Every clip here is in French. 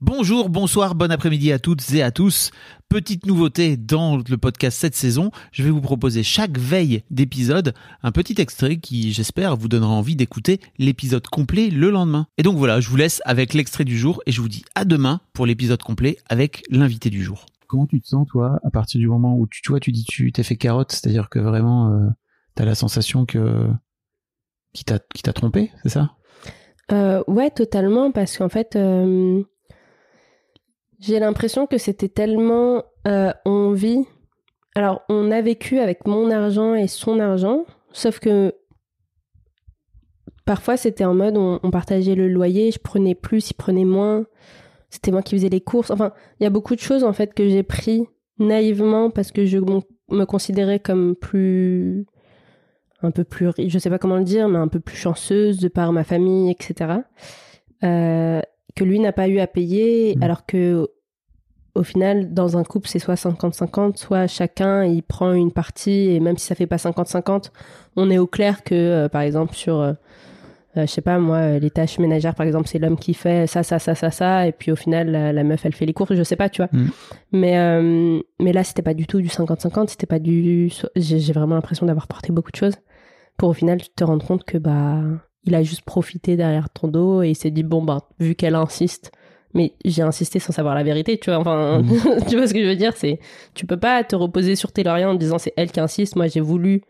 Bonjour, bonsoir, bon après-midi à toutes et à tous. Petite nouveauté dans le podcast cette saison, je vais vous proposer chaque veille d'épisode un petit extrait qui, j'espère, vous donnera envie d'écouter l'épisode complet le lendemain. Et donc voilà, je vous laisse avec l'extrait du jour et je vous dis à demain pour l'épisode complet avec l'invité du jour. Comment tu te sens, toi, à partir du moment où tu, tu vois, tu dis tu t'es fait carotte, c'est-à-dire que vraiment, euh, t'as la sensation que qui t'a qui t'a trompé, c'est ça? Euh, ouais, totalement, parce qu'en fait, euh, j'ai l'impression que c'était tellement euh, on vit. Alors, on a vécu avec mon argent et son argent, sauf que parfois c'était en mode on, on partageait le loyer, je prenais plus, il prenait moins. C'était moi qui faisais les courses. Enfin, il y a beaucoup de choses en fait que j'ai pris naïvement parce que je me considérais comme plus un peu plus, je sais pas comment le dire, mais un peu plus chanceuse de par ma famille, etc. Euh, que lui n'a pas eu à payer, Mhm. alors que au final, dans un couple, c'est soit 50-50, soit chacun il prend une partie, et même si ça fait pas 50-50, on est au clair que, euh, par exemple, sur, euh, euh, je sais pas moi, les tâches ménagères, par exemple, c'est l'homme qui fait ça, ça, ça, ça, ça, et puis au final, la, la meuf, elle fait les courses, je sais pas, tu vois. Mhm. Mais, euh, mais là, c'était pas du tout du 50-50, c'était pas du. J'ai j'ai vraiment l'impression d'avoir porté beaucoup de choses pour au final te rendre compte que bah il a juste profité derrière ton dos et il s'est dit bon bah vu qu'elle insiste mais j'ai insisté sans savoir la vérité tu vois enfin tu vois ce que je veux dire c'est tu peux pas te reposer sur tes lauriers en te disant c'est elle qui insiste moi j'ai voulu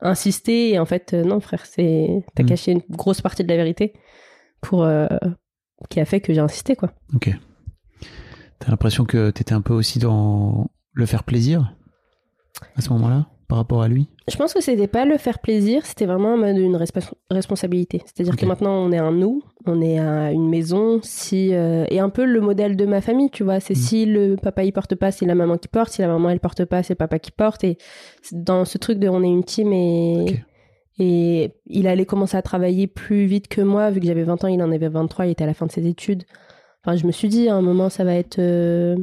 insister et en fait euh, non frère c'est t'as Mm. caché une grosse partie de la vérité pour euh, qui a fait que j'ai insisté quoi Ok. T'as l'impression que t'étais un peu aussi dans le faire plaisir à ce moment-là? Par rapport à lui Je pense que c'était pas le faire plaisir, c'était vraiment en mode une responsabilité. C'est-à-dire que maintenant on est un nous, on est à une maison, si euh, et un peu le modèle de ma famille, tu vois. C'est Mm. si le papa il porte pas, c'est la maman qui porte, si la maman elle porte pas, c'est le papa qui porte. Et dans ce truc de on est une team et et il allait commencer à travailler plus vite que moi, vu que j'avais 20 ans, il en avait 23, il était à la fin de ses études. Enfin, je me suis dit à un moment ça va être euh,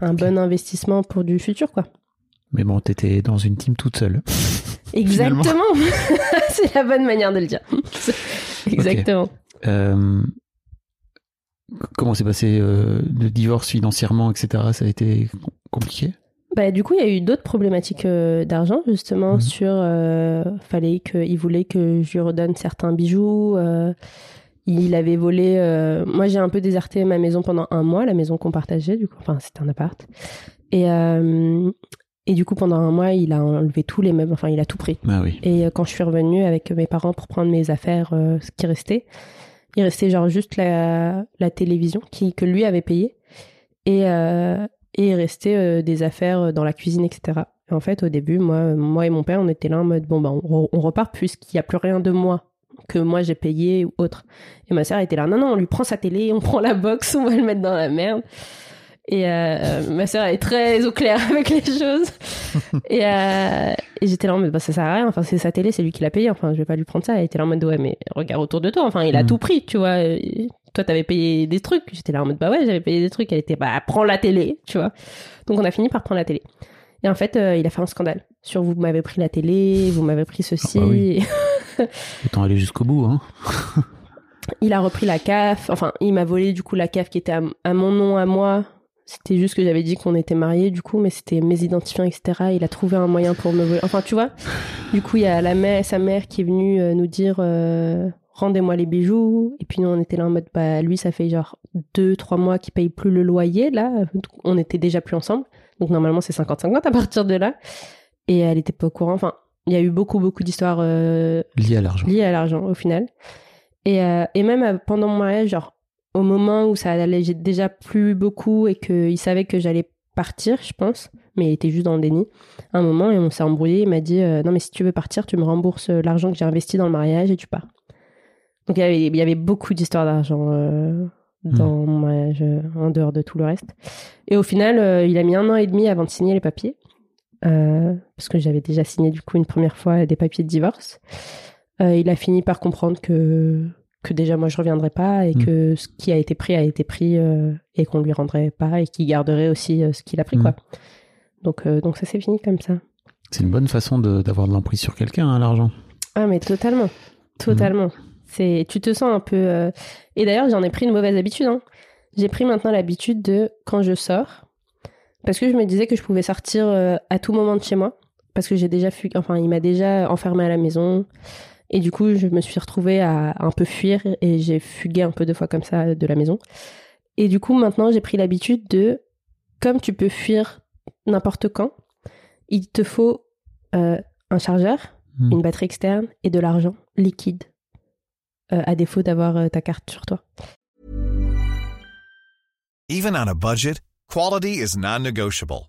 un bon investissement pour du futur, quoi. Mais bon, t'étais dans une team toute seule. Exactement. c'est la bonne manière de le dire. Exactement. Euh, comment s'est passé euh, le divorce financièrement, etc. Ça a été com- compliqué? Bah, du coup, il y a eu d'autres problématiques euh, d'argent, justement, Mhm. sur. fallait que, il voulait que je lui redonne certains bijoux. il avait volé. moi, j'ai un peu déserté ma maison pendant un mois, la maison qu'on partageait, du coup. Enfin, c'était un appart. Et, euh, et du coup, pendant un mois, il a enlevé tous les meubles. Enfin, il a tout pris. Ah oui. Et euh, quand je suis revenue avec mes parents pour prendre mes affaires, euh, ce qui restait, il restait genre juste la, la télévision qui, que lui avait payée. Et, euh, et il restait euh, des affaires dans la cuisine, etc. Et en fait, au début, moi, moi et mon père, on était là en mode, bon, bah, on, re- on repart puisqu'il n'y a plus rien de moi que moi j'ai payé ou autre. Et ma sœur était là, non, non, on lui prend sa télé, on prend la box, on va le mettre dans la merde. Et euh, ma sœur est très au clair avec les choses. et euh, et j'étais là en mode, bah, ça sert à rien. Enfin, c'est sa télé, c'est lui qui l'a payé. Enfin, je vais pas lui prendre ça. Elle était là en mode, ouais, mais regarde autour de toi. Enfin, il a Mm. tout pris, tu vois. Et Toi, t'avais payé des trucs. J'étais là en mode, bah ouais, j'avais payé des trucs. Elle était, bah, prends la télé, tu vois. Donc, on a fini par prendre la télé. Et en fait, euh, il a fait un scandale sur vous m'avez pris la télé, vous m'avez pris ceci. Ah bah oui. Autant aller jusqu'au bout. Hein. il a repris la CAF. Enfin, il m'a volé du coup la CAF qui était à, à mon nom, à moi. C'était juste que j'avais dit qu'on était mariés, du coup, mais c'était mes identifiants, etc. Il a trouvé un moyen pour me voler. Enfin, tu vois. Du coup, il y a la mère, sa mère qui est venue euh, nous dire euh, rendez-moi les bijoux. Et puis nous, on était là en mode bah lui, ça fait genre deux, trois mois qu'il paye plus le loyer. Là, on était déjà plus ensemble. Donc normalement, c'est 50-50 à partir de là. Et elle était pas au courant. Enfin, il y a eu beaucoup, beaucoup d'histoires euh, Lié à l'argent. lié à l'argent au final. Et, euh, et même pendant mon mariage, genre au moment où ça allait déjà plus beaucoup et qu'il savait que j'allais partir, je pense, mais il était juste dans le déni. À un moment, et on s'est embrouillé, il m'a dit euh, Non, mais si tu veux partir, tu me rembourses l'argent que j'ai investi dans le mariage et tu pars. Donc il y avait, il y avait beaucoup d'histoires d'argent euh, dans mon mariage, euh, en dehors de tout le reste. Et au final, euh, il a mis un an et demi avant de signer les papiers. euh, parce que j'avais déjà signé du coup une première fois des papiers de divorce. Euh, il a fini par comprendre que, que déjà moi je reviendrai pas et Mm. que ce qui a été pris a été pris euh, et qu'on lui rendrait pas et qu'il garderait aussi euh, ce qu'il a pris Mm. quoi. Donc, euh, donc ça s'est fini comme ça. C'est une bonne façon d'avoir de, l'emprise sur quelqu'un, hein, l'argent. Ah mais totalement, totalement. C'est, tu te sens un peu. Et d'ailleurs j'en ai pris une mauvaise habitude. hein. J'ai pris maintenant l'habitude de quand je sors, parce que je me disais que je pouvais sortir à tout moment de chez moi, parce que j'ai déjà fui... enfin il m'a déjà enfermé à la maison, et du coup je me suis retrouvée à un peu fuir et j'ai fugué un peu deux fois comme ça de la maison. Et du coup maintenant j'ai pris l'habitude de, comme tu peux fuir n'importe quand, il te faut euh, un chargeur, Mm. une batterie externe et de l'argent liquide, euh, à défaut d'avoir euh, ta carte sur toi. Even on a budget, quality is non-negotiable.